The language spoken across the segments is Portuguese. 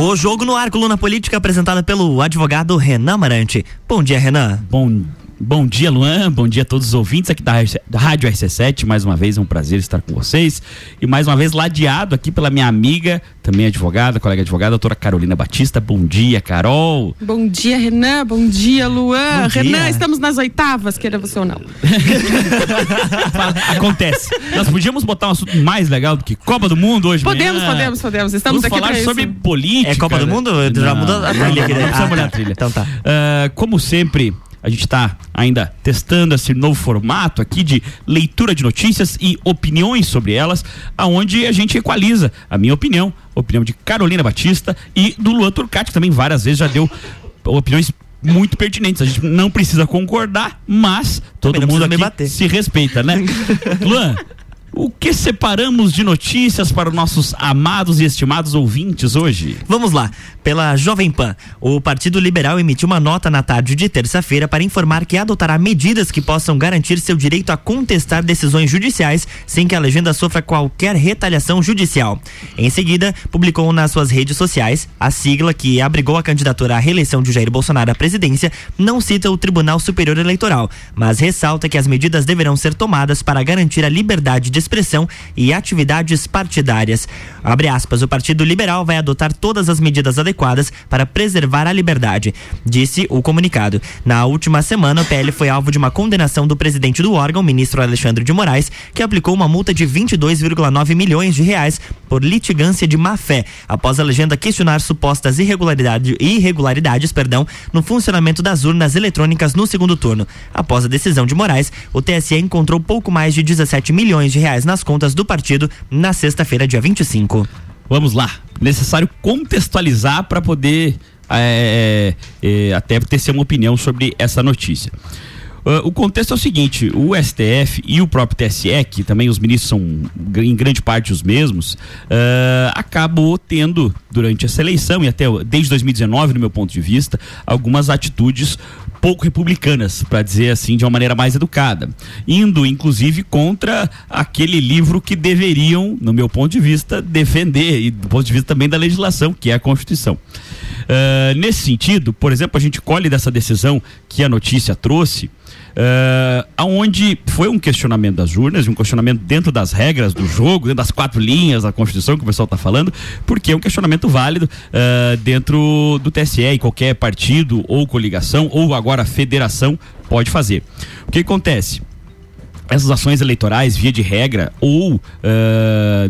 O jogo no ar, coluna política apresentada pelo advogado Renan Marante. Bom dia, Renan. Bom Bom dia, Luan. Bom dia a todos os ouvintes aqui da, da Rádio RC7. Mais uma vez é um prazer estar com vocês. E mais uma vez ladeado aqui pela minha amiga, também advogada, colega advogada, doutora Carolina Batista. Bom dia, Carol. Bom dia, Renan. Bom dia, Luan. Bom Renan, dia. estamos nas oitavas, queira você ou não. Acontece. Nós podíamos botar um assunto mais legal do que Copa do Mundo hoje. Podemos, manhã. podemos, podemos. Estamos Vamos aqui falar sobre isso. política. É Copa do né? Mundo? Já mudou a trilha aqui. Não, não precisa mudar a trilha. Então tá. Uh, como sempre, a gente está ainda testando esse novo formato aqui de leitura de notícias e opiniões sobre elas, aonde a gente equaliza a minha opinião, a opinião de Carolina Batista e do Luan Turcati, que também várias vezes já deu opiniões muito pertinentes. A gente não precisa concordar, mas todo mundo aqui se respeita, né? Luan, o que separamos de notícias para os nossos amados e estimados ouvintes hoje? Vamos lá. Pela Jovem Pan, o Partido Liberal emitiu uma nota na tarde de terça-feira para informar que adotará medidas que possam garantir seu direito a contestar decisões judiciais sem que a legenda sofra qualquer retaliação judicial. Em seguida, publicou nas suas redes sociais a sigla que abrigou a candidatura à reeleição de Jair Bolsonaro à presidência não cita o Tribunal Superior Eleitoral, mas ressalta que as medidas deverão ser tomadas para garantir a liberdade de expressão e atividades partidárias. Abre aspas, o Partido Liberal vai adotar todas as medidas adequadas para preservar a liberdade, disse o comunicado. Na última semana, o PL foi alvo de uma condenação do presidente do órgão, ministro Alexandre de Moraes, que aplicou uma multa de 22,9 milhões de reais por litigância de má fé, após a legenda questionar supostas irregularidade, irregularidades perdão, no funcionamento das urnas eletrônicas no segundo turno. Após a decisão de Moraes, o TSE encontrou pouco mais de 17 milhões de reais reais nas contas do partido na sexta-feira, dia 25. Vamos lá. Necessário contextualizar para poder é, é, é, até ter uma opinião sobre essa notícia. Uh, o contexto é o seguinte: o STF e o próprio TSE, que também os ministros são em grande parte os mesmos, uh, acabou tendo durante essa eleição e até desde 2019, no meu ponto de vista, algumas atitudes pouco republicanas, para dizer assim de uma maneira mais educada, indo inclusive contra aquele livro que deveriam, no meu ponto de vista, defender e do ponto de vista também da legislação, que é a Constituição. Uh, nesse sentido, por exemplo, a gente colhe dessa decisão que a notícia trouxe uh, aonde foi um questionamento das urnas, um questionamento dentro das regras do jogo, dentro das quatro linhas da Constituição que o pessoal está falando, porque é um questionamento válido uh, dentro do TSE e qualquer partido ou coligação ou agora federação pode fazer. O que acontece? essas ações eleitorais, via de regra, ou uh,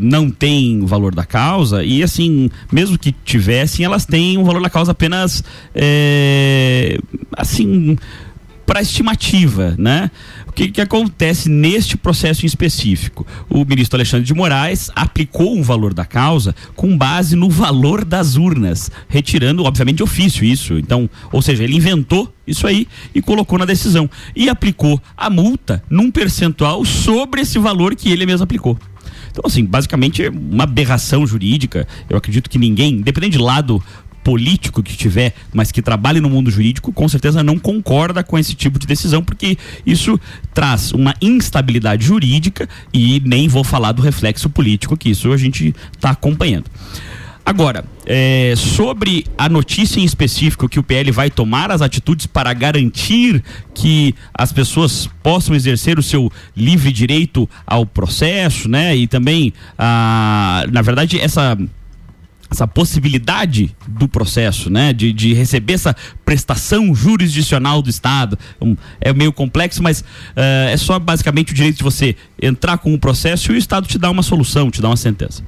não têm valor da causa, e assim, mesmo que tivessem, elas têm um valor da causa apenas é, assim para estimativa, né? O que, que acontece neste processo em específico? O ministro Alexandre de Moraes aplicou um valor da causa com base no valor das urnas, retirando, obviamente, de ofício isso. Então, ou seja, ele inventou isso aí e colocou na decisão e aplicou a multa num percentual sobre esse valor que ele mesmo aplicou. Então, assim, basicamente uma aberração jurídica. Eu acredito que ninguém, independente de lado político que tiver, mas que trabalhe no mundo jurídico, com certeza não concorda com esse tipo de decisão, porque isso traz uma instabilidade jurídica e nem vou falar do reflexo político, que isso a gente está acompanhando. Agora, é, sobre a notícia em específico que o PL vai tomar as atitudes para garantir que as pessoas possam exercer o seu livre direito ao processo, né? E também, ah, na verdade, essa essa possibilidade do processo, né, de, de receber essa prestação jurisdicional do Estado. Um, é meio complexo, mas uh, é só basicamente o direito de você entrar com o processo e o Estado te dá uma solução, te dá uma sentença.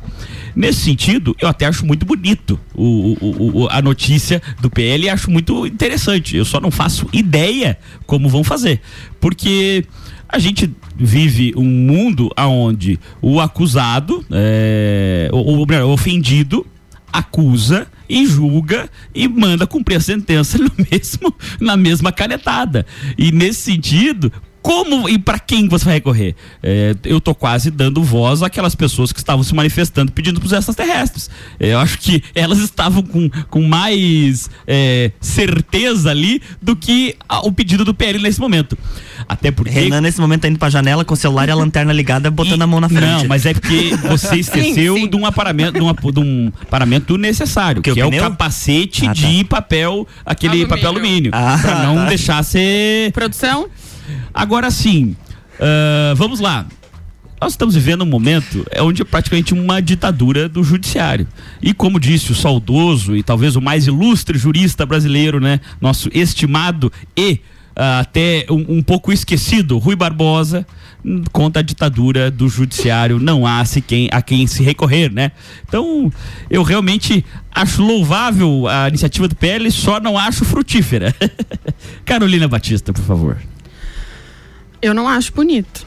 Nesse sentido, eu até acho muito bonito o, o, o, a notícia do PL e acho muito interessante. Eu só não faço ideia como vão fazer, porque a gente vive um mundo onde o acusado, é, o, o ofendido, acusa e julga e manda cumprir a sentença no mesmo, na mesma canetada. E nesse sentido, como e para quem você vai recorrer? É, eu tô quase dando voz àquelas pessoas que estavam se manifestando pedindo para os extraterrestres. É, eu acho que elas estavam com, com mais é, certeza ali do que a, o pedido do PL nesse momento. Até porque. Renan, nesse momento, tá indo pra janela com o celular e a lanterna ligada, botando e, a mão na frente. Não, mas é porque você esqueceu sim, sim. de um aparamento, de, uma, de um paramento necessário, que, que é o capacete ah, tá. de papel, aquele alumínio. papel alumínio. Ah, pra não tá. deixar ser. Produção? Agora sim, uh, vamos lá. Nós estamos vivendo um momento onde é praticamente uma ditadura do judiciário. E como disse o saudoso e talvez o mais ilustre jurista brasileiro, né? Nosso estimado e uh, até um, um, pouco esquecido Rui Barbosa, contra a ditadura do judiciário, não há se quem, a quem se recorrer, né? Então, eu realmente acho louvável a iniciativa do PL, só não acho frutífera. Carolina Batista, por favor. Eu não acho bonito.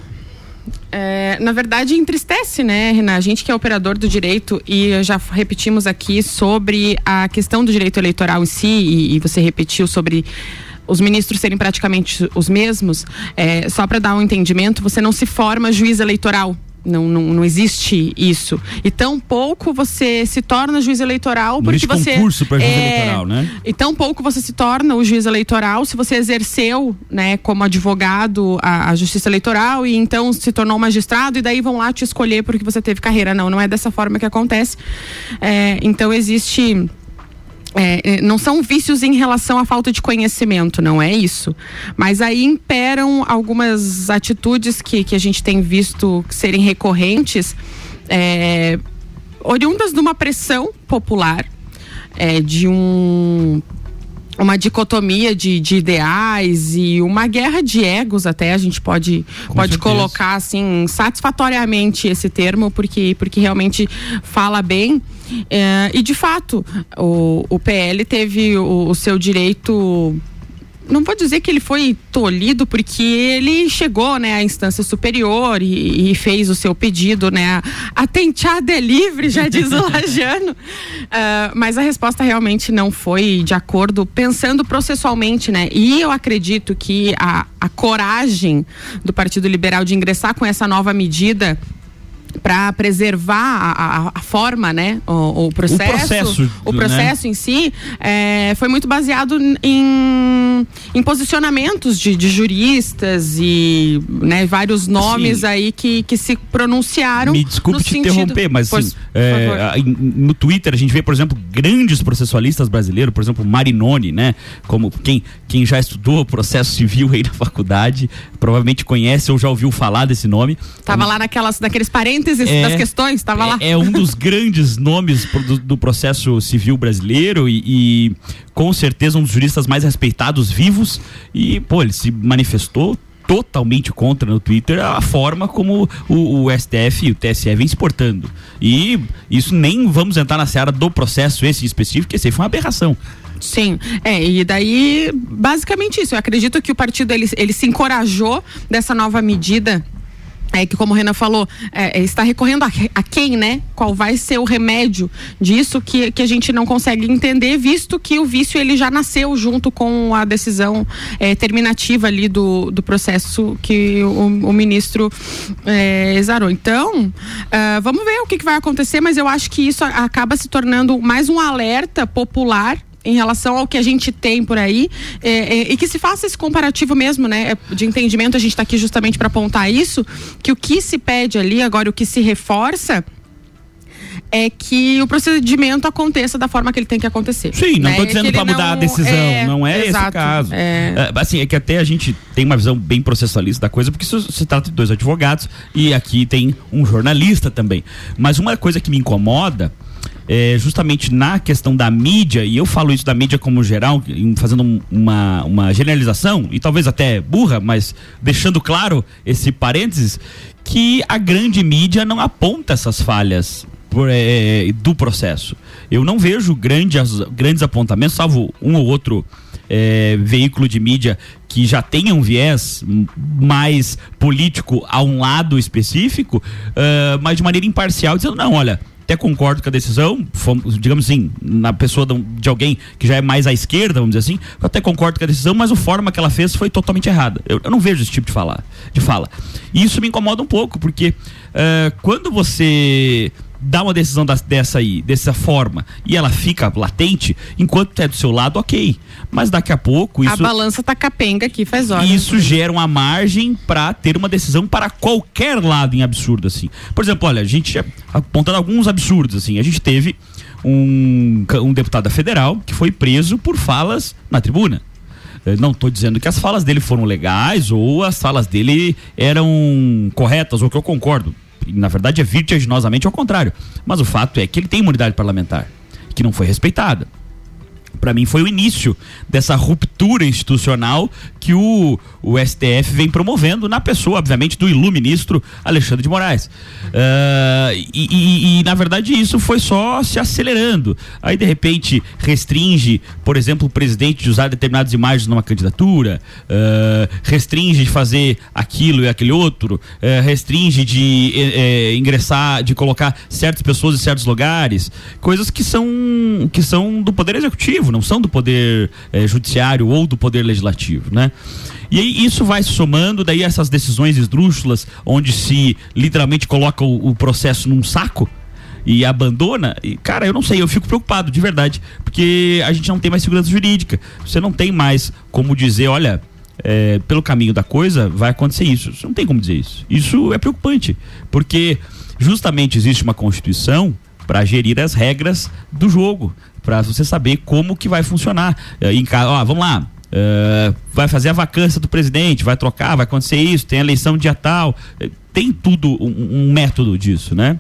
É, na verdade, entristece, né, Renan? A gente que é operador do direito e já repetimos aqui sobre a questão do direito eleitoral em si, e, e você repetiu sobre os ministros serem praticamente os mesmos, é, só para dar um entendimento, você não se forma juiz eleitoral não, não, não existe isso. E tão pouco você se torna juiz eleitoral não porque você. concurso para juiz é, eleitoral, né? E tão pouco você se torna o juiz eleitoral se você exerceu, né, como advogado a, a justiça eleitoral e então se tornou magistrado e daí vão lá te escolher porque você teve carreira. Não, não é dessa forma que acontece. É, então existe é, é, não são vícios em relação à falta de conhecimento, não é isso. Mas aí imperam algumas atitudes que, que a gente tem visto serem recorrentes, é, oriundas de uma pressão popular, é, de um uma dicotomia de, de, ideais e uma guerra de egos até a gente pode pode colocar assim satisfatoriamente esse termo porque porque realmente fala bem. É, e de fato, o, o PL teve o, o seu direito não vou dizer que ele foi tolhido, porque ele chegou né, à instância superior e, e fez o seu pedido, né? A é livre, já diz o Lajano. Uh, mas a resposta realmente não foi de acordo, pensando processualmente, né? E eu acredito que a, a coragem do Partido Liberal de ingressar com essa nova medida para preservar a, a, a, forma, né, o, o processo, o processo, o processo né? em si, é, foi muito baseado em, em posicionamentos de, de juristas e né, vários nomes assim, aí que, que se pronunciaram. Me desculpe te sentido, interromper, mas assim, é, no Twitter a gente vê, por exemplo, grandes processualistas brasileiros, por exemplo, Marinoni, né, como quem, quem já estudou processo civil aí na faculdade, provavelmente conhece ou já ouviu falar desse nome. Tava lá naquelas, naqueles parênteses é, das questões, estava é, lá. É um dos grandes nomes do, do, processo civil brasileiro e, e, com certeza um dos juristas mais respeitados vivos. E, pô, ele se manifestou totalmente contra no Twitter a forma como o, o, STF e o TSE vem se portando. E isso nem vamos entrar na seara do processo esse específico, que esse foi uma aberração. Sim, é, e daí, basicamente isso. Eu acredito que o partido ele, ele se encorajou dessa nova medida é que como o Renan falou, é, é, está recorrendo a, a, quem, né? Qual vai ser o remédio disso que, que a gente não consegue entender, visto que o vício ele já nasceu junto com a decisão é, terminativa ali do, do processo que o, o ministro é, exarou. Então, uh, vamos ver o que, que vai acontecer, mas eu acho que isso acaba se tornando mais um alerta popular em relação ao que a gente tem por aí é, é, e que se faça esse comparativo mesmo, né, é, de entendimento. A gente está aqui justamente para apontar isso, que o que se pede ali agora, o que se reforça é que o procedimento aconteça da forma que ele tem que acontecer. Sim, não estou né? dizendo para mudar a decisão, é, não é exato, esse o caso. É... É, assim, é que até a gente tem uma visão bem processualista da coisa, porque se trata de dois advogados e aqui tem um jornalista também. Mas uma coisa que me incomoda é, justamente na questão da mídia, e eu falo isso da mídia como geral, fazendo uma, uma generalização, e talvez até burra, mas deixando claro esse parênteses, que a grande mídia não aponta essas falhas por, é, do processo. Eu não vejo grandes, grandes apontamentos, salvo um ou outro é, veículo de mídia que já tenha um viés mais político a um lado específico, uh, mas de maneira imparcial, dizendo, não, olha, até concordo com a decisão, fomos, digamos assim, na pessoa de alguém que já é mais à esquerda, vamos dizer assim, eu até concordo com a decisão, mas a forma que ela fez foi totalmente errada. Eu, eu não vejo esse tipo de, falar, de fala. E isso me incomoda um pouco, porque uh, quando você dá uma decisão das, dessa aí, dessa forma, e ela fica latente, enquanto é do seu lado, ok. Mas daqui a pouco isso. A balança tá capenga aqui, faz horas. Isso gera uma margem para ter uma decisão para qualquer lado em absurdo, assim. Por exemplo, olha, a gente, apontando alguns absurdos, assim, a gente teve um, um deputado federal que foi preso por falas na tribuna. Não estou dizendo que as falas dele foram legais ou as falas dele eram corretas, ou que eu concordo na verdade é vertiginosamente ao contrário. Mas o fato é que ele tem imunidade parlamentar, que não foi respeitada para mim foi o início dessa ruptura institucional que o, o STF vem promovendo na pessoa, obviamente, do iluministro Alexandre de Moraes. Uh, e, e, e, na verdade, isso foi só se acelerando. Aí, de repente, restringe, por exemplo, o presidente de usar determinadas imagens numa candidatura, uh, restringe de fazer aquilo e aquele outro, uh, restringe de eh, ingressar, de colocar certas pessoas em certos lugares, coisas que são, que são do Poder Executivo não são do poder eh, judiciário ou do poder legislativo, né? E isso vai somando, daí essas decisões esdrúxulas, onde se literalmente coloca o, o processo num saco, e abandona, e, cara, eu não sei, eu fico preocupado, de verdade, porque a gente não tem mais segurança jurídica. Você não tem mais como dizer, olha, é, pelo caminho da coisa vai acontecer isso. Você não tem como dizer isso. Isso é preocupante, porque justamente existe uma Constituição para gerir as regras do jogo, para você saber como que vai funcionar. Eh, em, ó, vamos lá, uh, vai fazer a vacância do presidente, vai trocar, vai acontecer isso, tem eleição dia tal, eh, tem tudo um, um método disso, né?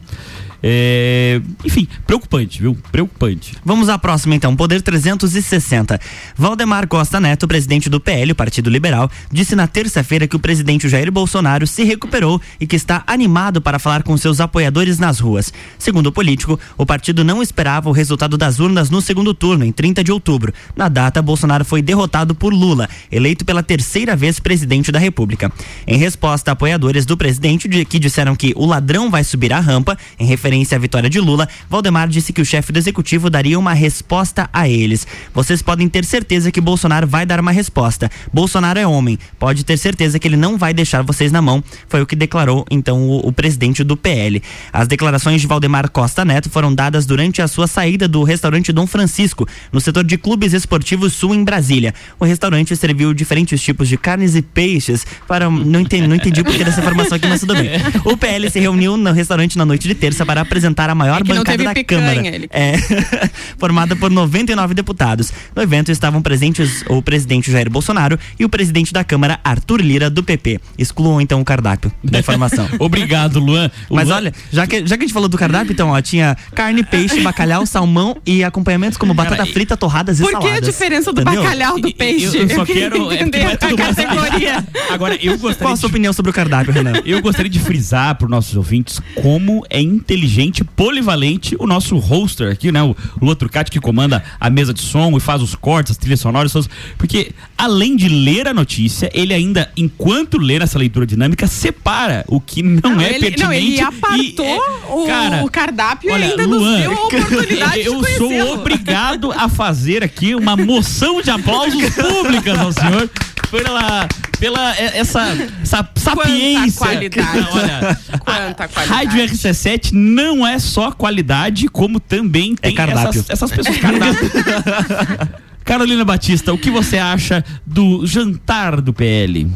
É, enfim, preocupante, viu? Preocupante. Vamos à próxima então, Poder 360. Valdemar Costa Neto, presidente do PL, o Partido Liberal, disse na terça-feira que o presidente Jair Bolsonaro se recuperou e que está animado para falar com seus apoiadores nas ruas. Segundo o político, o partido não esperava o resultado das urnas no segundo turno, em 30 de outubro. Na data, Bolsonaro foi derrotado por Lula, eleito pela terceira vez presidente da República. Em resposta, apoiadores do presidente que disseram que o ladrão vai subir a rampa, em referência referência à vitória de Lula, Valdemar disse que o chefe do executivo daria uma resposta a eles. Vocês podem ter certeza que Bolsonaro vai dar uma resposta. Bolsonaro é homem, pode ter certeza que ele não vai deixar vocês na mão, foi o que declarou então o, o presidente do PL. As declarações de Valdemar Costa Neto foram dadas durante a sua saída do restaurante Dom Francisco, no setor de clubes esportivos sul em Brasília. O restaurante serviu diferentes tipos de carnes e peixes para não entendi, não entendi porque dessa informação aqui, mas tudo bem. O PL se reuniu no restaurante na noite de terça para apresentar a maior é bancada da picanha, Câmara. Ele... É, formada por 99 deputados. No evento estavam presentes o presidente Jair Bolsonaro e o presidente da Câmara, Arthur Lira, do PP. Excluam então o cardápio da informação. Obrigado, Luan. Mas Luan... olha, já que, já que a gente falou do cardápio, então, ó, tinha carne, peixe, bacalhau, salmão e acompanhamentos como batata Cara, frita, torradas e saladas. Por que a diferença do Entendeu? bacalhau do peixe? Eu, eu só quero é entender a categoria. Agora, eu gostaria Qual a sua de... opinião sobre o cardápio, Renan? Eu gostaria de frisar para os nossos ouvintes como é inteligente, polivalente polivalente o nosso hoster aqui, né? O Lua Trucati que comanda a mesa de som e faz os cortes, as trilhas sonoras, porque além de ler a notícia, ele ainda, enquanto lê essa leitura dinâmica, separa o que não, não é ele, pertinente. Não, ele apartou e, é, o, cara, o, cardápio olha, e ainda Luan, nos deu a oportunidade Eu sou obrigado a fazer aqui uma moção de aplausos públicas ao senhor pela, pela essa, essa sapiência. Quanta qualidade. Olha, Quanta qualidade. Rádio RC7 não é só qualidade, como também é tem é essas, essas pessoas cardápio. Carolina Batista, o que você acha do jantar do PL?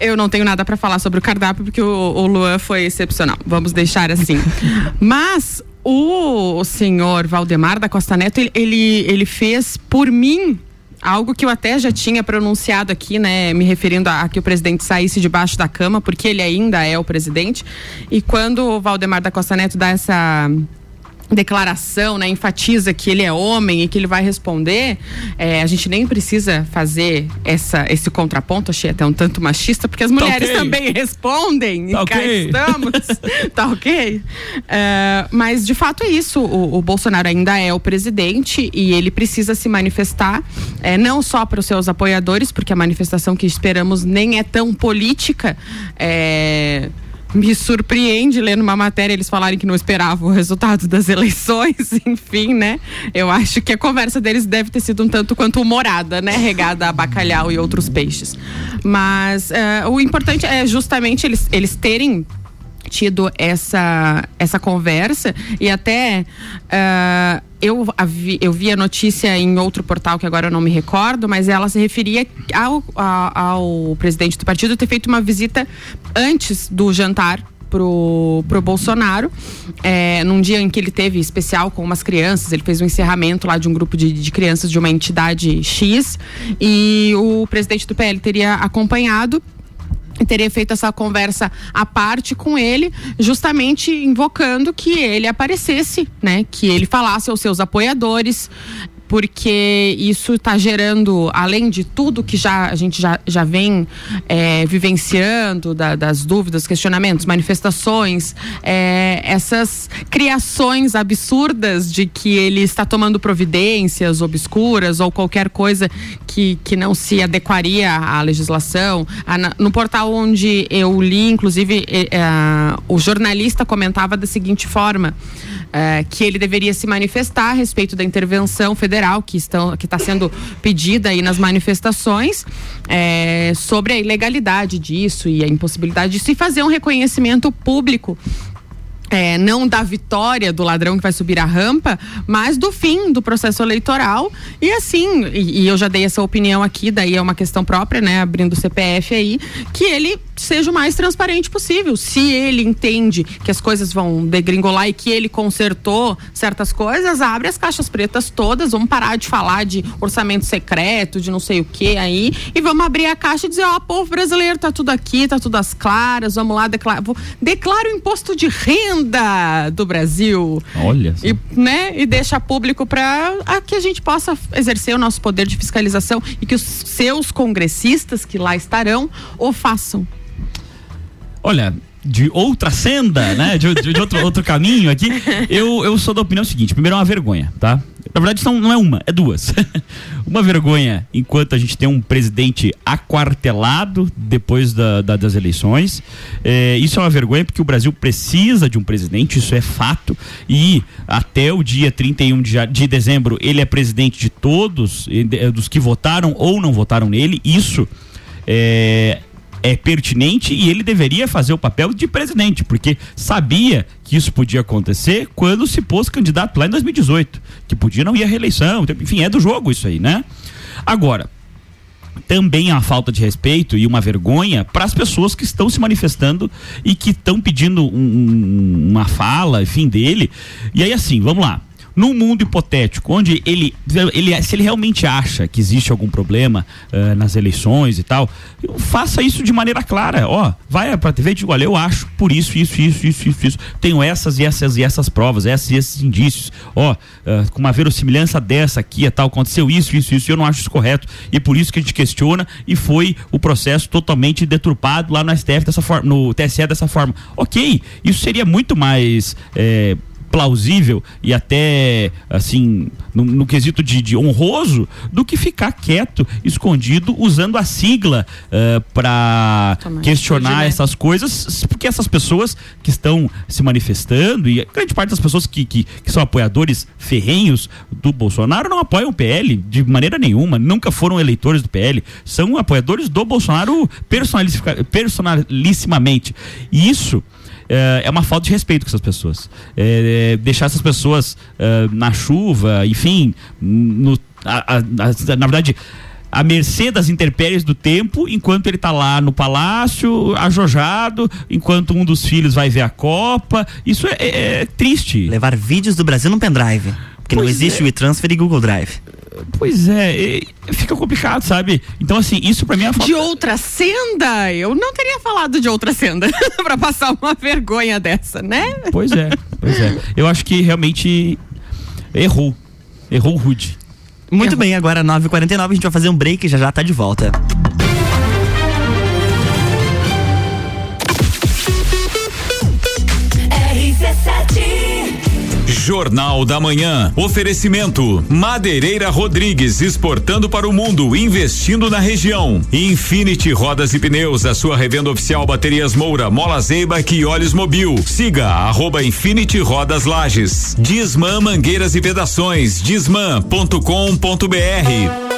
Eu não tenho nada para falar sobre o cardápio porque o, o Luan foi excepcional. Vamos deixar assim. Mas o senhor Valdemar da Costa Neto, ele, ele, ele fez por mim algo que eu até já tinha pronunciado aqui, né, me referindo a, a, que o presidente saísse debaixo da cama, porque ele ainda é o presidente. E quando o Valdemar da Costa Neto dá essa declaração, né, enfatiza que ele é homem e que ele vai responder, é, a gente nem precisa fazer essa, esse contraponto, achei até um tanto machista, porque as tá mulheres tá okay. também respondem, tá e cá okay. estamos, tá ok? É, mas de fato é isso, o, o, Bolsonaro ainda é o presidente e ele precisa se manifestar, é, não só para os seus apoiadores, porque a manifestação que esperamos nem é tão política, é, me surpreende lendo uma matéria eles falarem que não esperavam o resultado das eleições, enfim, né? Eu acho que a conversa deles deve ter sido um tanto quanto humorada, né? Regada a bacalhau e outros peixes. Mas uh, o importante é justamente eles, eles terem tido essa, essa conversa e até uh, eu, vi, eu vi a notícia em outro portal que agora eu não me recordo, mas ela se referia ao, ao, presidente do partido ter feito uma visita antes do jantar pro, pro Bolsonaro, é, num dia em que ele teve especial com umas crianças, ele fez um encerramento lá de um grupo de, de crianças de uma entidade X e o presidente do PL teria acompanhado teria feito essa conversa à parte com ele, justamente invocando que ele aparecesse, né? Que ele falasse aos seus apoiadores porque isso está gerando, além de tudo que já a gente já, já vem é, vivenciando, da, das dúvidas, questionamentos, manifestações, é, essas criações absurdas de que ele está tomando providências obscuras ou qualquer coisa que, que não se adequaria à legislação. no portal onde eu li, inclusive, é, o jornalista comentava da seguinte forma é, que ele deveria se manifestar a respeito da intervenção federal que estão que está sendo pedida aí nas manifestações é, sobre a ilegalidade disso e a impossibilidade disso e fazer um reconhecimento público é, não da vitória do ladrão que vai subir a rampa, mas do fim do processo eleitoral. E assim, e, e, eu já dei essa opinião aqui, daí é uma questão própria, né? Abrindo o CPF aí, que ele seja o mais transparente possível. Se ele entende que as coisas vão degringolar e que ele consertou certas coisas, abre as caixas pretas todas, vamos parar de falar de orçamento secreto, de não sei o que aí, e vamos abrir a caixa e dizer, ó, oh, povo brasileiro, tá tudo aqui, tá tudo às claras, vamos lá, declara, declara o imposto de renda renda do Brasil. Olha. E, né, e deixa público para que a gente possa exercer o nosso poder de fiscalização e que os seus congressistas que lá estarão o façam. Olha, de outra senda, né? De, de, de, outro, outro caminho aqui. Eu, eu sou da opinião seguinte: primeiro é uma vergonha, tá? Na verdade, não, não é uma, é duas. uma vergonha enquanto a gente tem um presidente aquartelado depois da, da, das eleições. É, isso é uma vergonha porque o Brasil precisa de um presidente, isso é fato. E até o dia 31 de, de dezembro, ele é presidente de todos, dos que votaram ou não votaram nele. Isso é, é pertinente e ele deveria fazer o papel de presidente, porque sabia que isso podia acontecer quando se pôs candidato lá em 2018, que podia não ir à reeleição, enfim, é do jogo isso aí, né? Agora, também uma falta de respeito e uma vergonha para as pessoas que estão se manifestando e que estão pedindo um, uma fala, enfim, dele. E aí, assim, vamos lá num mundo hipotético, onde ele, ele se ele realmente acha que existe algum problema uh, nas eleições e tal, faça isso de maneira clara. Ó, vai para a TV e diga, olha, eu acho por isso, isso, isso, isso, isso, isso. Tenho essas e essas e essas provas, essas e esses indícios. Ó, uh, com uma verossimilhança dessa aqui e tal, aconteceu isso, isso, isso, eu não acho isso correto. E por isso que a gente questiona e foi o processo totalmente deturpado lá no STF dessa forma, no TSE dessa forma. Ok, isso seria muito mais. Eh, plausível e até assim no, no quesito de, de, honroso do que ficar quieto, escondido, usando a sigla uh, para questionar essas coisas, porque essas pessoas que estão se manifestando e grande parte das pessoas que, que, que são apoiadores ferrenhos do Bolsonaro não apoiam o PL de maneira nenhuma, nunca foram eleitores do PL, são apoiadores do Bolsonaro personalissimamente. E isso é, é uma falta de respeito com essas pessoas. É, é, deixar essas pessoas é, na chuva, enfim, no, a, a, a, na verdade à mercê das intempéries do tempo, enquanto ele está lá no palácio, ajojado, enquanto um dos filhos vai ver a Copa. Isso é, é, é triste. Levar vídeos do Brasil no pendrive. Porque pois não existe é. o e-transfer e Google Drive. Pois é, fica complicado, sabe? Então, assim, isso pra mim é falta... De outra senda? Eu não teria falado de outra senda pra passar uma vergonha dessa, né? Pois é, pois é. Eu acho que realmente errou. Errou rude. Muito errou. bem, agora 9h49 a gente vai fazer um break e já já tá de volta. Jornal da Manhã. Oferecimento: Madeireira Rodrigues exportando para o mundo, investindo na região. Infinity Rodas e Pneus, a sua revenda oficial Baterias Moura, Mola Zeiba e Olhos Mobil. Siga arroba Infinity Rodas Lages. Disman Mangueiras e Vedações. Disman.com.br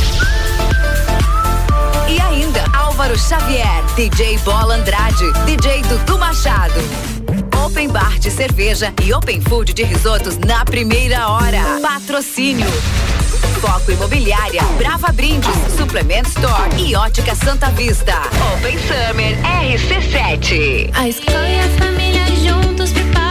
Álvaro Xavier, DJ Bola Andrade, DJ Dudu Machado. Open Bar de cerveja e Open Food de risotos na primeira hora. Patrocínio. Foco Imobiliária, Brava Brindes, Suplement Store e Ótica Santa Vista. Open Summer RC7. A escola e a família juntos preparam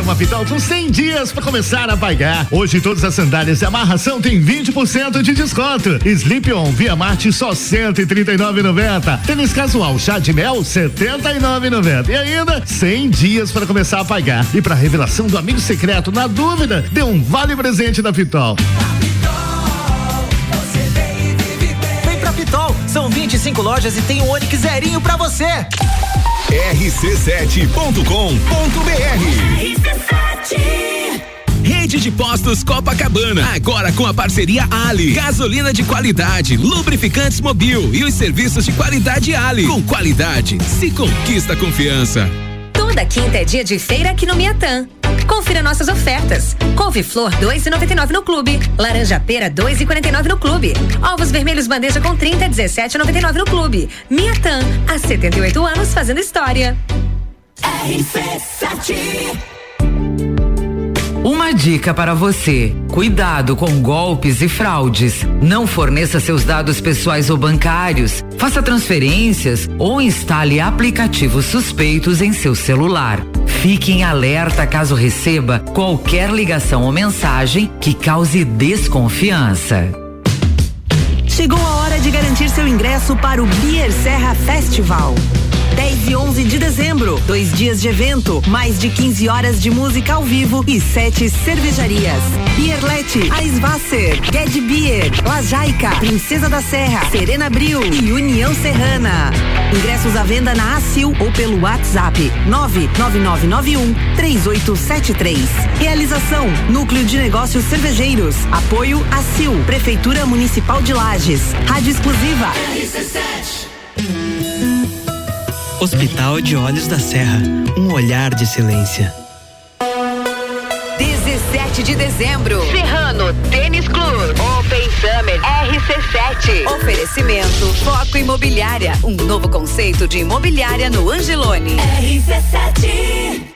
Uma Pitol com 100 dias para começar a pagar. Hoje todas as sandálias e amarração tem 20% de desconto. Sleep On Via Marte só 139,90. Tênis casual chá de mel 79,90. E ainda 100 dias para começar a pagar. E para revelação do amigo secreto, na dúvida, dê um vale presente da Pitol. Vem pra Pitol, são 25 lojas e tem um Onix zerinho pra você. rc7.com.br Rede de Postos Copacabana, agora com a parceria Ali. Gasolina de qualidade, lubrificantes mobil e os serviços de qualidade Ali. Com qualidade, se conquista confiança. Toda quinta é dia de feira aqui no Miatã. Confira nossas ofertas. Couve-flor 2,99 no clube. Laranja pera 2,49 no clube. Ovos vermelhos bandeja com 30 17,99 no clube. Miatã, há 78 anos fazendo história. RC7 Uma dica para você: cuidado com golpes e fraudes. Não forneça seus dados pessoais ou bancários, faça transferências ou instale aplicativos suspeitos em seu celular. Fique em alerta caso receba qualquer ligação ou mensagem que cause desconfiança. Chegou a hora de garantir seu ingresso para o Beer Serra Festival. 10 e 11 de dezembro, dois dias de evento, mais de 15 horas de música ao vivo e sete cervejarias. Bierlete, Eisvasser, Ged Beer, La Jaica, Princesa da Serra, Serena Bril e União Serrana. Ingressos à venda na ACIL ou pelo WhatsApp 99991 3873. Realização: Núcleo de Negócios Cervejeiros. Apoio ACIL, Prefeitura Municipal de Lages. Rádio exclusiva. Hospital de Olhos da Serra, um olhar de silêncio. 17 de dezembro, Serrano Tênis Clube, Open Summer RC7. Oferecimento Foco Imobiliária, um novo conceito de imobiliária no Angelone. RC7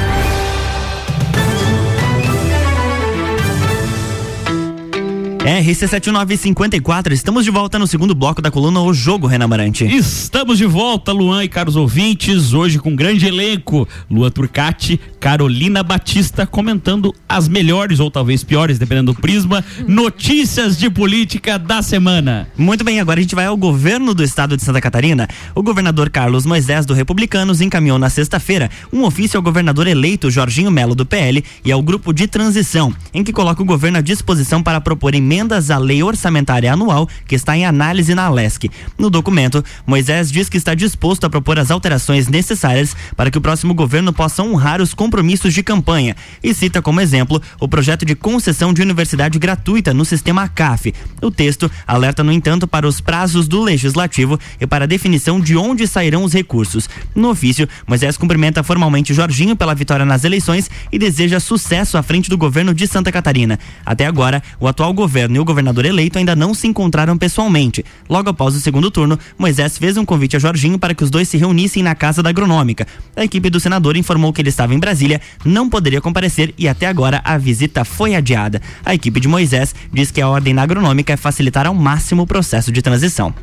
RC7954, estamos de volta no segundo bloco da coluna O Jogo, Renan Marante. Estamos de volta, Luan e caros ouvintes, hoje com um grande elenco. Luan Turcati, Carolina Batista comentando as melhores ou talvez piores, dependendo do prisma, notícias de política da semana. Muito bem, agora a gente vai ao governo do estado de Santa Catarina. O governador Carlos Moisés do Republicanos encaminhou na sexta-feira um ofício ao governador eleito Jorginho Melo do PL e ao grupo de transição, em que coloca o governo à disposição para propor emendas à lei orçamentária anual que está em análise na Alesc. No documento, Moisés diz que está disposto a propor as alterações necessárias para que o próximo governo possa honrar os compromissos de campanha e cita como exemplo o projeto de concessão de universidade gratuita no sistema CAF. O texto alerta, no entanto, para os prazos do legislativo e para a definição de onde sairão os recursos. No ofício, Moisés cumprimenta formalmente Jorginho pela vitória nas eleições e deseja sucesso à frente do governo de Santa Catarina. Até agora, o atual governo e o governador eleito ainda não se encontraram pessoalmente. Logo após o segundo turno, Moisés fez um convite a Jorginho para que os dois se reunissem na Casa da Agronômica. A equipe do senador informou que ele estava em Brasília, não poderia comparecer e até agora a visita foi adiada. A equipe de Moisés diz que a ordem na Agronômica é facilitar ao máximo o processo de transição.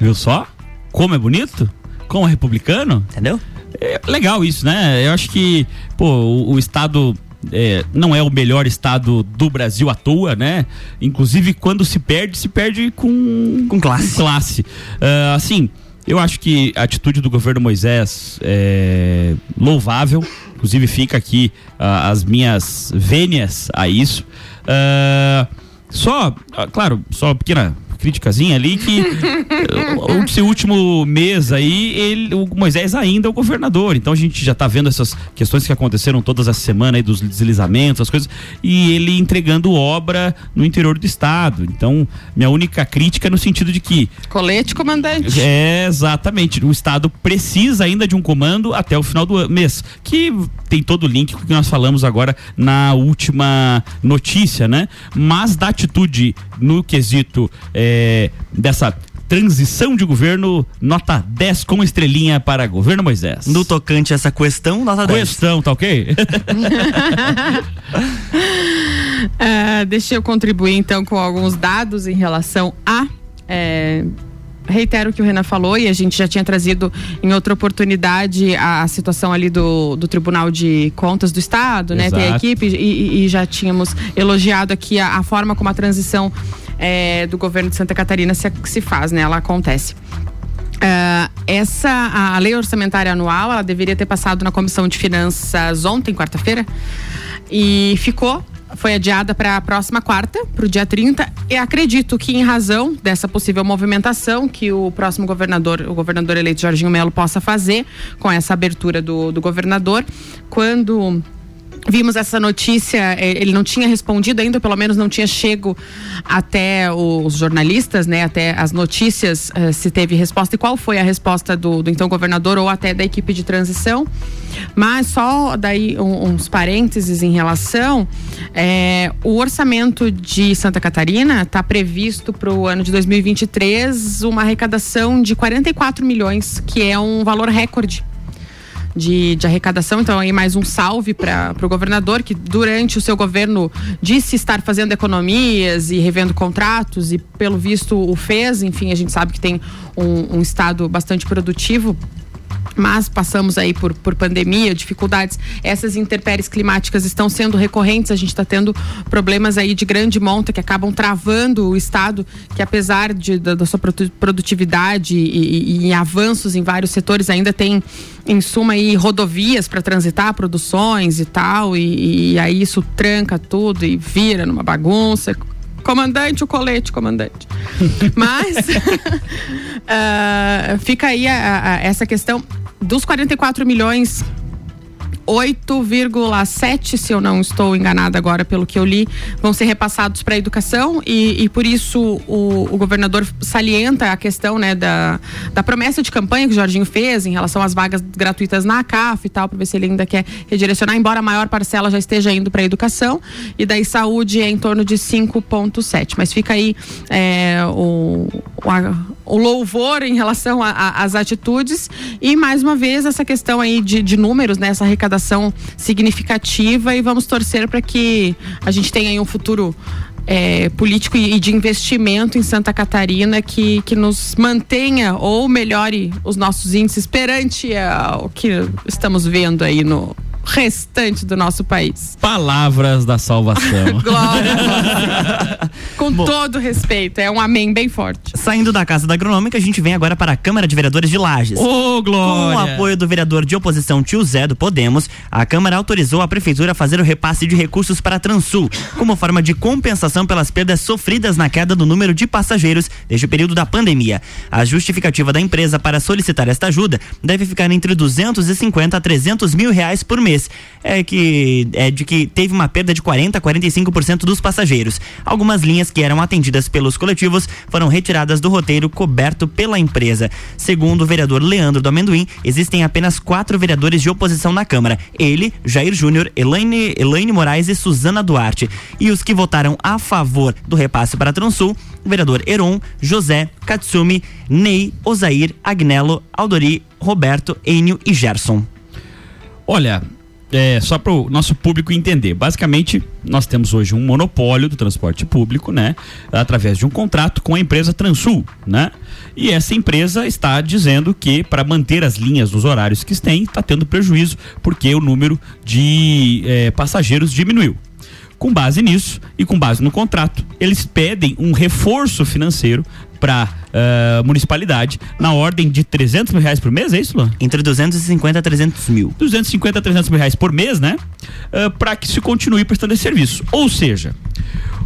Viu só? Como é bonito? Como é republicano? Entendeu? É legal isso, né? Eu acho que, pô, o, o Estado é, não é o melhor estado do Brasil à toa, né? Inclusive, quando se perde, se perde com, com classe. Com classe. Uh, assim, eu acho que a atitude do governo Moisés é louvável. Inclusive, fica aqui uh, as minhas vênias a isso. Uh, só, claro, só uma pequena criticazinha ali que esse último mês aí ele, o Moisés ainda é o governador. Então a gente já está vendo essas questões que aconteceram todas essa semana aí dos deslizamentos as coisas e ele entregando obra no interior do estado. Então minha única crítica é no sentido de que colete comandante. É exatamente. O estado precisa ainda de um comando até o final do mês que tem todo o link com o que nós falamos agora na última notícia né? Mas da atitude no quesito é, dessa transição de governo, nota 10 com estrelinha para governo Moisés. No tocante a essa questão, nota 10. Questão, tá ok? uh, deixa eu contribuir então com alguns dados em relação a. É, reitero o que o Renan falou e a gente já tinha trazido em outra oportunidade a, a situação ali do, do Tribunal de Contas do Estado, né? Tem a equipe e, e, já tínhamos elogiado aqui a, a forma como a transição é, do governo de Santa Catarina se, se faz, né? Ela acontece. Uh, essa a lei orçamentária anual ela deveria ter passado na comissão de finanças ontem quarta-feira e ficou foi adiada para a próxima quarta, para o dia 30. E acredito que, em razão dessa possível movimentação que o próximo governador, o governador eleito Jorginho Melo, possa fazer com essa abertura do, do governador, quando Vimos essa notícia, eh, ele não tinha respondido ainda, pelo menos não tinha chego até os jornalistas, né? Até as notícias uh, se teve resposta e qual foi a resposta do, do, então governador ou até da equipe de transição. Mas só daí uns parênteses em relação, é, o orçamento de Santa Catarina está previsto para o ano de 2023 uma arrecadação de 44 milhões, que é um valor recorde de, de arrecadação. Então, aí mais um salve para o governador, que durante o seu governo disse estar fazendo economias e revendo contratos, e pelo visto o fez. Enfim, a gente sabe que tem um, um estado bastante produtivo mas passamos aí por, por pandemia, dificuldades. Essas intempéries climáticas estão sendo recorrentes. A gente está tendo problemas aí de grande monta que acabam travando o estado, que apesar de, da, da sua produtividade e, e, e, avanços em vários setores, ainda tem em suma aí rodovias para transitar produções e tal. E, e aí isso tranca tudo e vira numa bagunça. Comandante, o colete, comandante. Mas uh, fica aí a, a, essa questão dos 44 milhões 8,7, se eu não estou enganada agora pelo que eu li, vão ser repassados para a educação e, e, por isso o, o, governador salienta a questão né, da, da promessa de campanha que o Jorginho fez em relação às vagas gratuitas na CAF e tal, para ver se ele ainda quer redirecionar, embora a maior parcela já esteja indo para a educação e daí saúde é em torno de 5,7. Mas fica aí é, o, a, o, louvor em relação às atitudes. E mais uma vez essa questão aí de, de números, né, essa arrecadação significativa. E vamos torcer para que a gente tenha aí um futuro é, político e de investimento em Santa Catarina que, que nos mantenha ou melhore os nossos índices perante o que estamos vendo aí no, restante do nosso país. Palavras da salvação. Glória. Com Bom, todo respeito, é um amém bem forte. Saindo da Casa da Agronômica, a gente vem agora para a Câmara de Vereadores de Lages. Ô, oh, Glória! Com o apoio do vereador de oposição Tio Zé do Podemos, a Câmara autorizou a Prefeitura a fazer o repasse de recursos para a Transul, como forma de compensação pelas perdas sofridas na queda do número de passageiros desde o período da pandemia. A justificativa da empresa para solicitar esta ajuda deve ficar entre 250 a 300 mil reais por mês é que é de que teve uma perda de 40 a 45% dos passageiros. Algumas linhas que eram atendidas pelos coletivos foram retiradas do roteiro coberto pela empresa. Segundo o vereador Leandro do Amendoim, existem apenas quatro vereadores de oposição na Câmara. Ele, Jair Júnior, Elaine, Elaine Moraes e Suzana Duarte. E os que votaram a favor do repasse para Transul, o vereador Heron, José, Katsumi, Ney, Osair, Agnello, Aldori, Roberto, Enio e Gerson. Olha, é, só para o nosso público entender. Basicamente, nós temos hoje um monopólio do transporte público, né? Através de um contrato com a empresa Transul, né? E essa empresa está dizendo que para manter as linhas nos horários que tem, está tendo prejuízo porque o número de é, passageiros diminuiu. Com base nisso e com base no contrato, eles pedem um reforço financeiro para uh, eh, municipalidade na ordem de 300 mil reais por mês, é isso, Luan? Entre 250 a 300 mil. 250 a 300 mil reais por mês, né? Uh, para que se continue prestando esse serviço. Ou seja,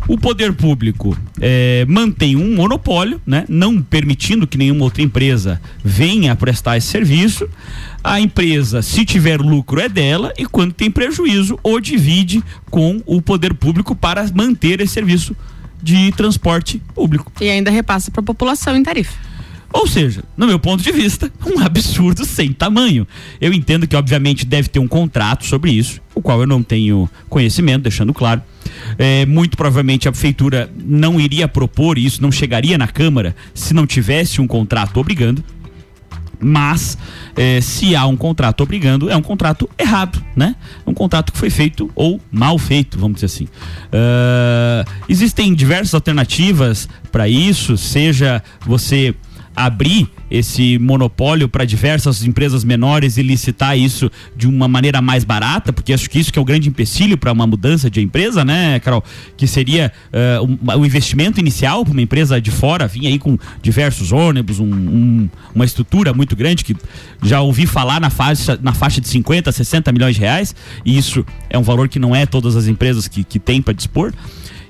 o poder público eh, mantém um monopólio, né? não permitindo que nenhuma outra empresa venha prestar esse serviço. A empresa, se tiver lucro, é dela e quando tem prejuízo, ou divide com o poder público para manter esse serviço de transporte público. E ainda repassa para a população em tarifa. Ou seja, no meu ponto de vista, um absurdo sem tamanho. Eu entendo que, obviamente, deve ter um contrato sobre isso, o qual eu não tenho conhecimento, deixando claro. É, muito provavelmente a prefeitura não iria propor isso, não chegaria na Câmara se não tivesse um contrato obrigando. Mas eh, se há um contrato obrigando, é um contrato errado, né? É um contrato que foi feito ou mal feito, vamos dizer assim. Uh, existem diversas alternativas para isso, seja você abrir esse monopólio para diversas empresas menores e licitar isso de uma maneira mais barata, porque acho que isso que é o grande empecilho para uma mudança de empresa, né, Carol? Que seria uh, um, investimento inicial para uma empresa de fora, vir aí com diversos ônibus, um, uma estrutura muito grande que já ouvi falar na faixa, na faixa de 50, 60 milhões de reais, e isso é um valor que não é todas as empresas que, que têm para dispor.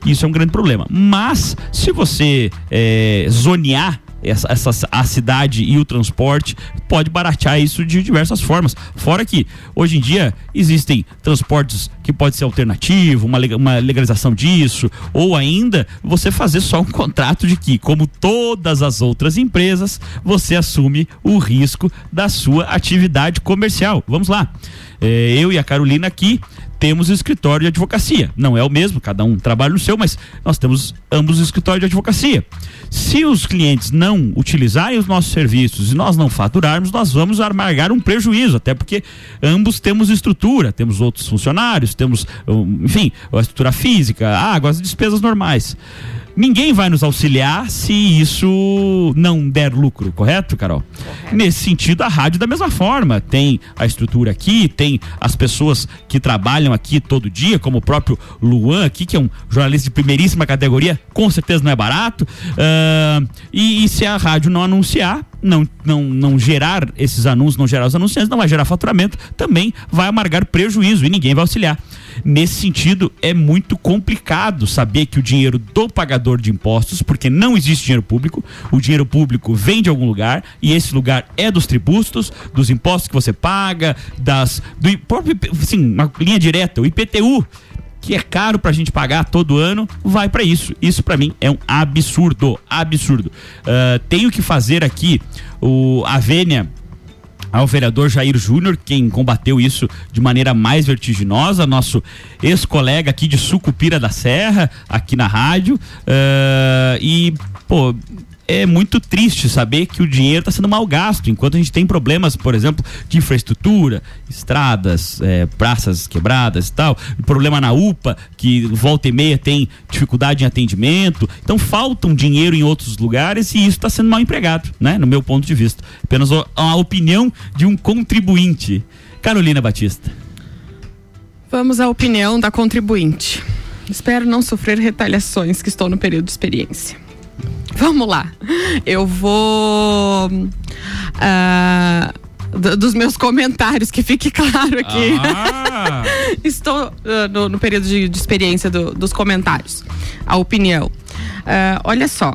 Isso é um grande problema. Mas, se você é, zonear essa, essa, a cidade e o transporte pode baratear isso de diversas formas. Fora que hoje em dia existem transportes que pode ser alternativo, uma, uma legalização disso, ou ainda você fazer só um contrato de que, como todas as outras empresas, você assume o risco da sua atividade comercial. Vamos lá. É, eu e a Carolina aqui temos escritório de advocacia. Não é o mesmo, cada um trabalha no seu, mas nós temos ambos escritório de advocacia. Se os clientes não utilizarem os nossos serviços e nós não faturarmos, nós vamos amargar um prejuízo, até porque ambos temos estrutura, temos outros funcionários, temos, enfim, a estrutura física, água, as despesas normais. Ninguém vai nos auxiliar se isso não der lucro, correto, Carol? Correto. Nesse sentido, a rádio da mesma forma. Tem a estrutura aqui, tem as pessoas que trabalham aqui todo dia, como o próprio Luan aqui, que é um jornalista de primeiríssima categoria, com certeza não é barato. Uh, e, e se a rádio não anunciar, não, não, não gerar esses anúncios, não gerar os anunciantes, não vai gerar faturamento, também vai amargar prejuízo e ninguém vai auxiliar. Nesse sentido, é muito complicado saber que o dinheiro do pagador de impostos, porque não existe dinheiro público, o dinheiro público vem de algum lugar e esse lugar é dos tributos, dos impostos que você paga, das do próprio, assim, uma linha direta, o IPTU que é caro pra gente pagar todo ano, vai para isso. Isso para mim é um absurdo, absurdo. Uh, tenho que fazer aqui o a vênia ao vereador Jair Júnior, quem combateu isso de maneira mais vertiginosa, nosso ex-colega aqui de Sucupira da Serra, aqui na rádio. Uh, e, pô, é muito triste saber que o dinheiro está sendo mal gasto, enquanto a gente tem problemas, por exemplo, de infraestrutura, estradas, é, praças quebradas e tal, problema na UPA, que volta e meia tem dificuldade em atendimento. Então faltam dinheiro em outros lugares e isso está sendo mal empregado, né? No meu ponto de vista. Apenas a opinião de um contribuinte. Carolina Batista. Vamos à opinião da contribuinte. Espero não sofrer retaliações que estou no período de experiência. Vamos lá. Eu vou. do- dos meus comentários, que fique claro aqui. Ah. Estou ah, no, no período de, de experiência do- dos comentários. A opinião. Ah, olha só.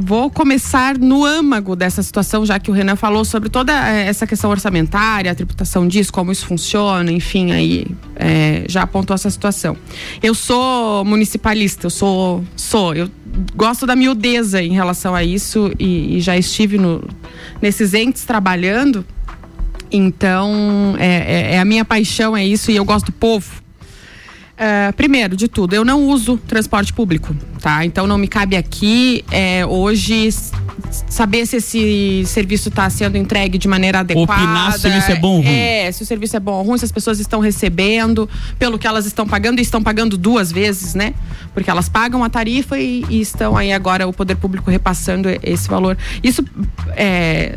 Vou começar no âmago dessa situação, já que o Renan falou sobre toda eh, essa questão orçamentária, a tributação disso, como isso funciona, enfim, aí eh, já apontou essa situação. Eu sou municipalista, eu sou, sou, eu gosto da miudeza em relação a isso e, e já estive no, nesses entes trabalhando. Então, é, é- é a minha paixão, é isso, e eu gosto do povo. É, primeiro de tudo, eu não uso transporte público, tá? Então não me cabe aqui é, hoje saber se esse serviço está sendo entregue de maneira adequada. Opinar se o serviço é bom ou ruim. É, se o serviço é bom ou ruim, se as pessoas estão recebendo pelo que elas estão pagando e estão pagando duas vezes, né? Porque elas pagam a tarifa e, e estão aí agora o poder público repassando esse valor. Isso é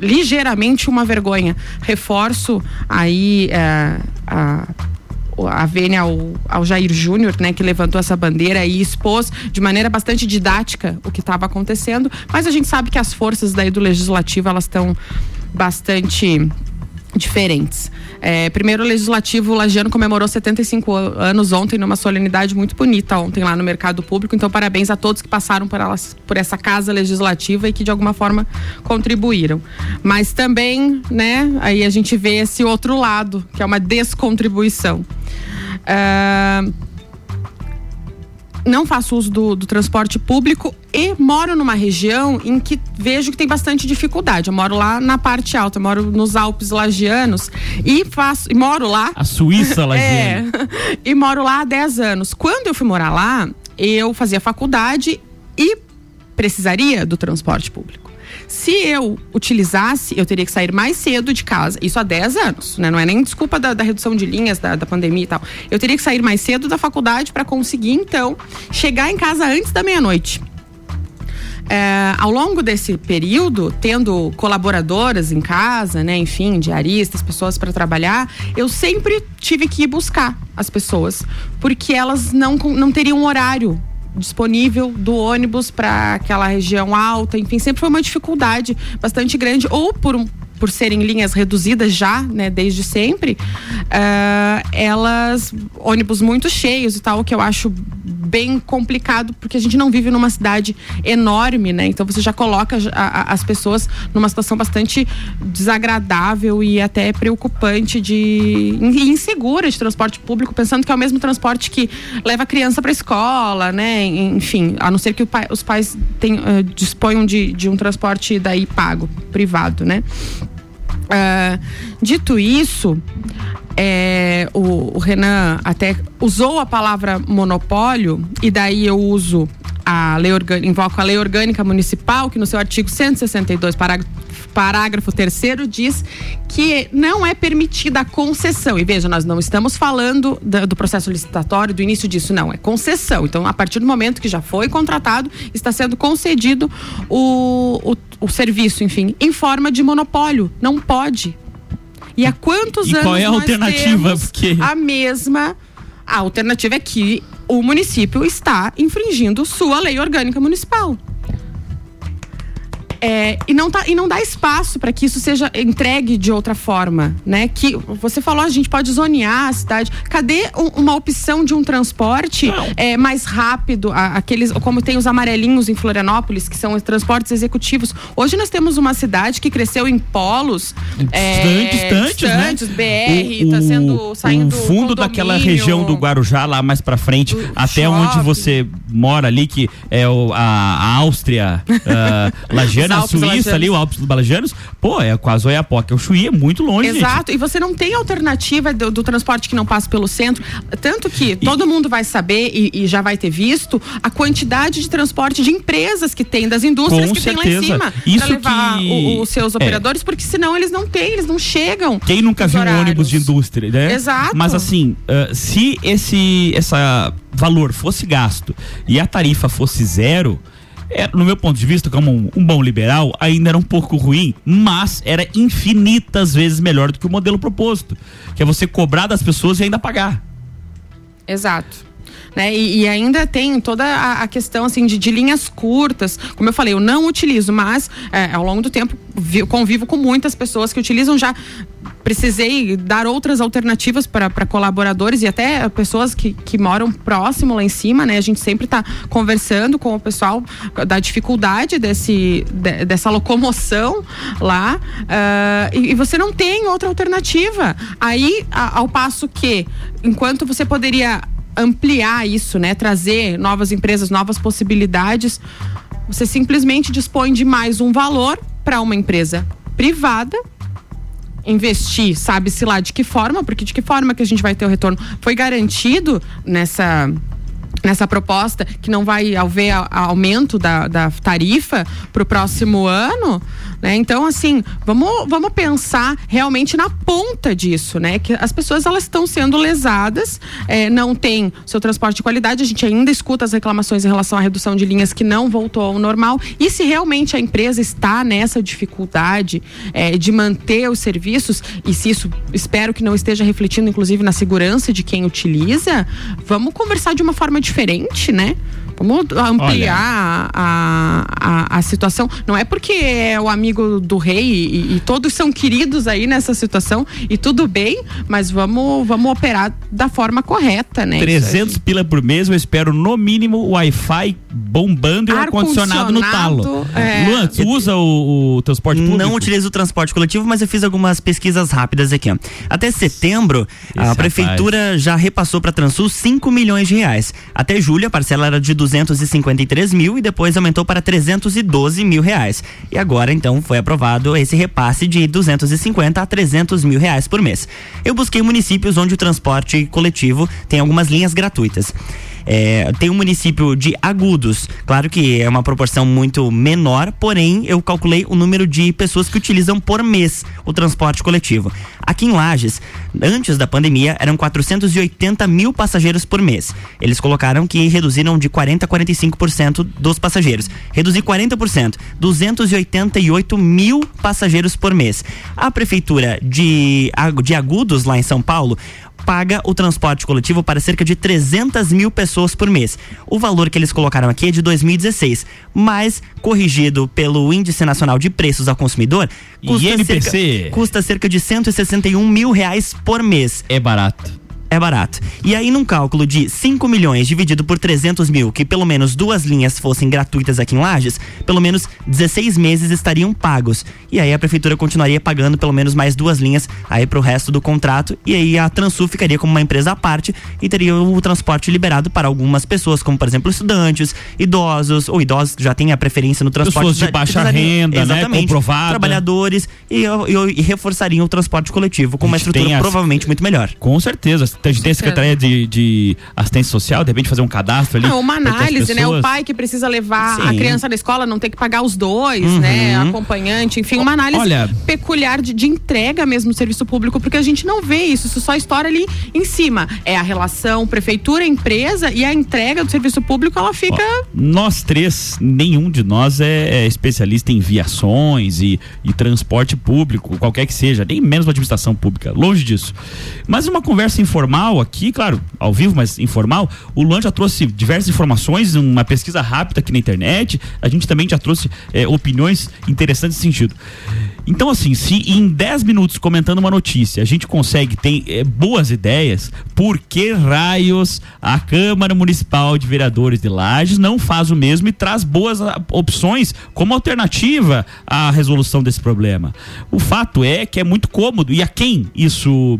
ligeiramente uma vergonha. Reforço aí é, a a vênia ao, ao Jair Júnior, né, que levantou essa bandeira e expôs de maneira bastante didática o que estava acontecendo, mas a gente sabe que as forças daí do legislativo elas estão bastante diferentes. É, primeiro, o Legislativo Lagiano comemorou 75 an- anos ontem numa solenidade muito bonita ontem lá no Mercado Público. Então, parabéns a todos que passaram por, elas, por essa casa legislativa e que de alguma forma contribuíram. Mas também, né, aí a gente vê esse outro lado, que é uma descontribuição. Ah, não faço uso do, do transporte público e moro numa região em que vejo que tem bastante dificuldade. Eu moro lá na parte alta, moro nos Alpes Lagianos e faço e moro lá. A Suíça lagiana. É, e moro lá há 10 anos. Quando eu fui morar lá, eu fazia faculdade e precisaria do transporte público. Se eu utilizasse, eu teria que sair mais cedo de casa. Isso há 10 anos, né? Não é nem desculpa da, da redução de linhas, da, da pandemia e tal. Eu teria que sair mais cedo da faculdade para conseguir, então, chegar em casa antes da meia-noite. É, ao longo desse período, tendo colaboradoras em casa, né, enfim, diaristas, pessoas para trabalhar, eu sempre tive que ir buscar as pessoas, porque elas não, não teriam horário disponível do ônibus para aquela região alta, enfim, sempre foi uma dificuldade bastante grande, ou por um por serem linhas reduzidas já, né, desde sempre, ah, elas ônibus muito cheios e tal, que eu acho bem complicado porque a gente não vive numa cidade enorme, né? Então você já coloca a- a- as pessoas numa situação bastante desagradável e até preocupante de insegura de transporte público, pensando que é o mesmo transporte que leva a criança para escola, né? Enfim, a não ser que pai- os pais tenham, eh, disponham de, de um transporte daí pago, privado, né? Ah, dito isso, é, o, o Renan até usou a palavra monopólio, e daí eu uso a lei orgânica, invoco a lei orgânica municipal, que no seu artigo 162, parágrafo, parágrafo 3 diz que não é permitida a concessão. E veja, nós não estamos falando do processo licitatório, do início disso, não, é concessão. Então, a partir do momento que já foi contratado, está sendo concedido o, o, o serviço, enfim, em forma de monopólio. Não pode. E há quantos E anos qual é a alternativa? Porque- a mesma. A alternativa é que o município está infringindo sua lei orgânica municipal. É, e, não tá, e não dá espaço para que isso seja entregue de outra forma, né? Que você falou, a gente pode zonear a cidade. Cadê um- uma opção de um transporte é, mais rápido? a- aqueles, como tem os amarelinhos em Florianópolis, que são os transportes executivos. Hoje nós temos uma cidade que cresceu em polos é, distantes, distantes, né? BR, tá sendo saindo o fundo daquela região do Guarujá lá mais pra frente, até onde você mora ali que é o, a, a Áustria, uh, Lagiana, Os a Alpes Suíça ali, o Alpes dos Lagianos, pô, é quase Oiapoque, o Chuí é muito longe, gente. Exato, e você não tem alternativa do, do transporte que não passa pelo centro. Tanto que todo mundo vai saber e, e já vai ter visto a quantidade de transporte de empresas que tem, das indústrias Com que tem lá certeza. em cima. Isso levar que- o- os seus é. operadores, porque senão eles não têm, eles não chegam. Quem nunca viu um horários. ônibus de indústria, né? Exato. Mas assim, ah, se esse essa valor fosse gasto e a tarifa fosse zero, é, no meu ponto de vista, como um, um bom liberal, ainda era um pouco ruim, mas era infinitas vezes melhor do que o modelo proposto, que é você cobrar das pessoas e ainda pagar. Exato. Né? E, e ainda tem toda a, a questão assim de, de linhas curtas. Como eu falei, eu não utilizo, mas é, ao longo do tempo vi- convivo com muitas pessoas que utilizam já. Precisei dar outras alternativas para colaboradores e até pessoas que, que moram próximo lá em cima, né? A gente sempre está conversando com o pessoal da dificuldade desse, de- dessa locomoção lá. ah, e, e você não tem outra alternativa. Aí, a- ao passo que, enquanto você poderia ampliar isso, né? Trazer novas empresas, novas possibilidades. Você simplesmente dispõe de mais um valor para uma empresa privada investir, sabe-se lá de que forma, porque de que forma que a gente vai ter o retorno? Foi garantido nessa nessa proposta que não vai haver a- aumento da, da tarifa para o próximo ano, né? Então, assim, vamos, vamos pensar realmente na ponta disso, né? Que as pessoas elas estão sendo lesadas, eh, não tem seu transporte de qualidade, a gente ainda escuta as reclamações em relação à redução de linhas que não voltou ao normal. E se realmente a empresa está nessa dificuldade eh, de manter os serviços, e se isso espero que não esteja refletindo, inclusive, na segurança de quem utiliza, vamos conversar de uma forma diferente, né? Vamos ampliar a, a, a situação. Não é porque é o amigo do rei e, e todos são queridos aí nessa situação e tudo bem, mas vamos, vamos operar da forma correta, né? 300 pila por mês, eu espero no mínimo Wi-Fi bombando e o ar-condicionado no talo. É. Luan, tu usa o, o transporte público? Não utilizo o transporte coletivo, mas eu fiz algumas pesquisas rápidas aqui. ó. Até setembro, a rapaz. prefeitura já repassou para a Transul 5 milhões de reais. Até julho, a parcela era de 253 mil e depois aumentou para 312 mil reais. E agora, então, foi aprovado esse repasse de 250 a 300 mil reais por mês. Eu busquei municípios onde o transporte coletivo tem algumas linhas gratuitas. É, tem o município de Agudos, claro que é uma proporção muito menor, porém eu calculei o número de pessoas que utilizam por mês o transporte coletivo. Aqui em Lages, antes da pandemia, eram 480 mil passageiros por mês. Eles colocaram que reduziram de 40% a 45% dos passageiros. Reduzir 40%, 288 mil passageiros por mês. A prefeitura de, de Agudos, lá em São Paulo, paga o transporte coletivo para cerca de 300 mil pessoas por mês. O valor que eles colocaram aqui é de 2016, mas corrigido pelo Índice Nacional de Preços ao Consumidor, custa, INPC. cerca, custa cerca de 161 mil reais por mês. É barato. É barato. E aí, num cálculo de 5 milhões dividido por 300 mil, que pelo menos duas linhas fossem gratuitas aqui em Lages, pelo menos 16 meses estariam pagos. E aí a prefeitura continuaria pagando pelo menos mais duas linhas aí pro resto do contrato. E aí a Transul ficaria como uma empresa à parte e teria o transporte liberado para algumas pessoas, como por exemplo estudantes, idosos, ou idosos que já têm a preferência no transporte. Pessoas de baixa renda, né? Exatamente. Comprovada. Trabalhadores e, e- e reforçariam o transporte coletivo com uma estrutura provavelmente muito melhor. Com certeza. A gente tem a Secretaria de, de Assistência Social, de repente fazer um cadastro ali. Não, uma análise, né? O pai que precisa levar a Sim. criança na escola não tem que pagar os dois, Uhum. né? Acompanhante, enfim, uma análise Olha- peculiar de, de entrega mesmo do serviço público, porque a gente não vê isso, isso só estoura ali em cima. É a relação prefeitura-empresa e a entrega do serviço público, ela fica. Nós três, nenhum de nós é, é especialista em viações e, e transporte público, qualquer que seja, nem menos administração pública, longe disso. Mas uma conversa informal informal aqui, claro, ao vivo, mas informal, o Luan já trouxe diversas informações, uma pesquisa rápida aqui na internet, a gente também já trouxe eh, opiniões interessantes nesse sentido. Então, assim, se em 10 minutos comentando uma notícia a gente consegue ter eh, boas ideias, por que raios a Câmara Municipal de Vereadores de Lages não faz o mesmo e traz boas ah, opções como alternativa à resolução desse problema? O fato é que é muito cômodo. E a quem isso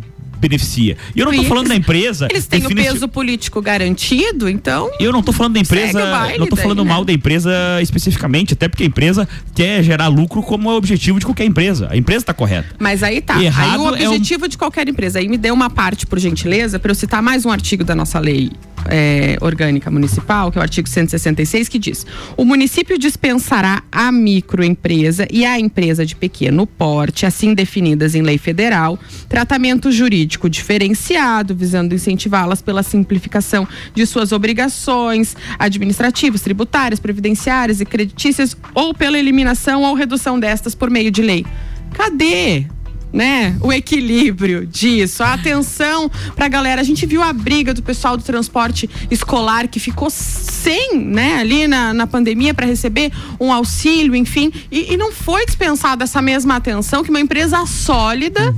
beneficia? E eu não estou falando da empresa. Eles têm o peso político garantido, então. eu não tô falando da empresa, não tô daí, falando né? mal da empresa especificamente, até porque a empresa quer gerar lucro como é o objetivo de qualquer empresa. A empresa está correta. Mas aí tá. Errado aí o é um- objetivo de qualquer empresa. Aí me dê uma parte, por gentileza, para eu citar mais um artigo da nossa lei é, orgânica municipal, que é o artigo 166, que diz: o município dispensará a microempresa e a empresa de pequeno porte, assim definidas em lei federal, tratamento jurídico diferenciado, visando incentivá-las pela simplificação de suas obrigações administrativas, tributárias, previdenciárias e creditícias, ou pela eliminação ou redução destas por meio de lei. Cadê? Né? O equilíbrio disso, a atenção pra galera. A gente viu a briga do pessoal do transporte escolar que ficou sem, né, ali na, na pandemia para receber um auxílio, enfim, e, e não foi dispensada essa mesma atenção que uma empresa sólida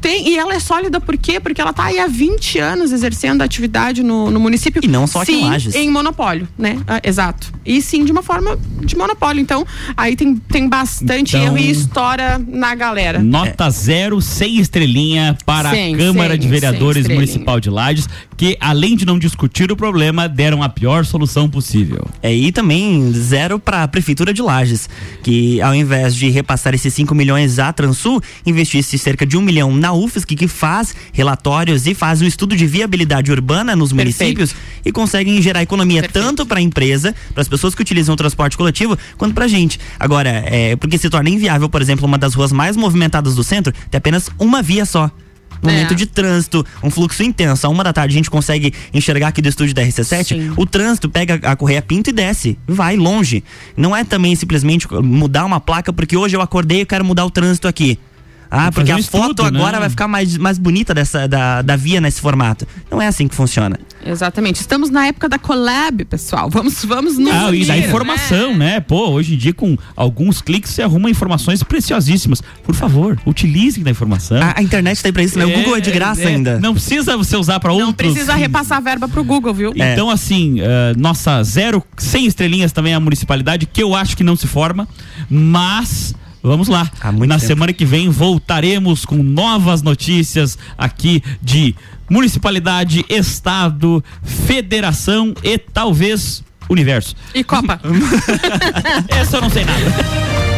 tem, e ela é sólida por quê? Porque ela tá aí há 20 anos exercendo atividade no, no município. E não só aqui em sim, Lages. em monopólio, né? Ah, exato. E sim, de uma forma de monopólio. Então, aí tem, tem bastante Então- erro e estoura na galera. Nota zero, sem estrelinha para Sem, a Câmara sem, de Vereadores. Municipal de Lages, que além de não discutir o problema, deram a pior solução possível. É, e também zero para a Prefeitura de Lages, que ao invés de repassar esses 5 milhões à Transul, investisse cerca de um milhão na UFSC, que faz relatórios e faz o estudo de viabilidade urbana nos municípios e conseguem gerar economia tanto para a empresa, para as pessoas que utilizam o transporte coletivo, quanto para a gente. Agora, é, porque se torna inviável, por exemplo, uma das ruas mais movimentadas do centro, ter apenas uma via só. Momento É. de trânsito, um fluxo intenso. A uma da tarde a gente consegue enxergar aqui do estúdio da RC7. O trânsito pega a Correia Pinto e desce. Vai longe. Não é também simplesmente mudar uma placa porque hoje eu acordei e quero mudar o trânsito aqui. Ah, Tem que porque fazer a um foto estudo, agora né? vai ficar mais, mais bonita dessa, da, da via nesse formato. Não é assim que funciona. Exatamente. Estamos na época da collab, pessoal. Vamos, vamos nos Ah, e da unir, informação, né? Pô, hoje em dia com alguns cliques você arruma informações preciosíssimas. Por favor, utilizem da informação. A, a internet tá aí pra isso, né? O Google é de graça é, ainda. Não precisa você usar para outros. Não precisa repassar a verba pro Google, viu? Então, assim, eh, nossa zero, 100 estrelinhas também a municipalidade, que eu acho que não se forma, mas. Vamos lá. Na semana que vem voltaremos com novas notícias aqui de municipalidade, estado, federação e talvez universo. E Copa. Essa eu não sei nada.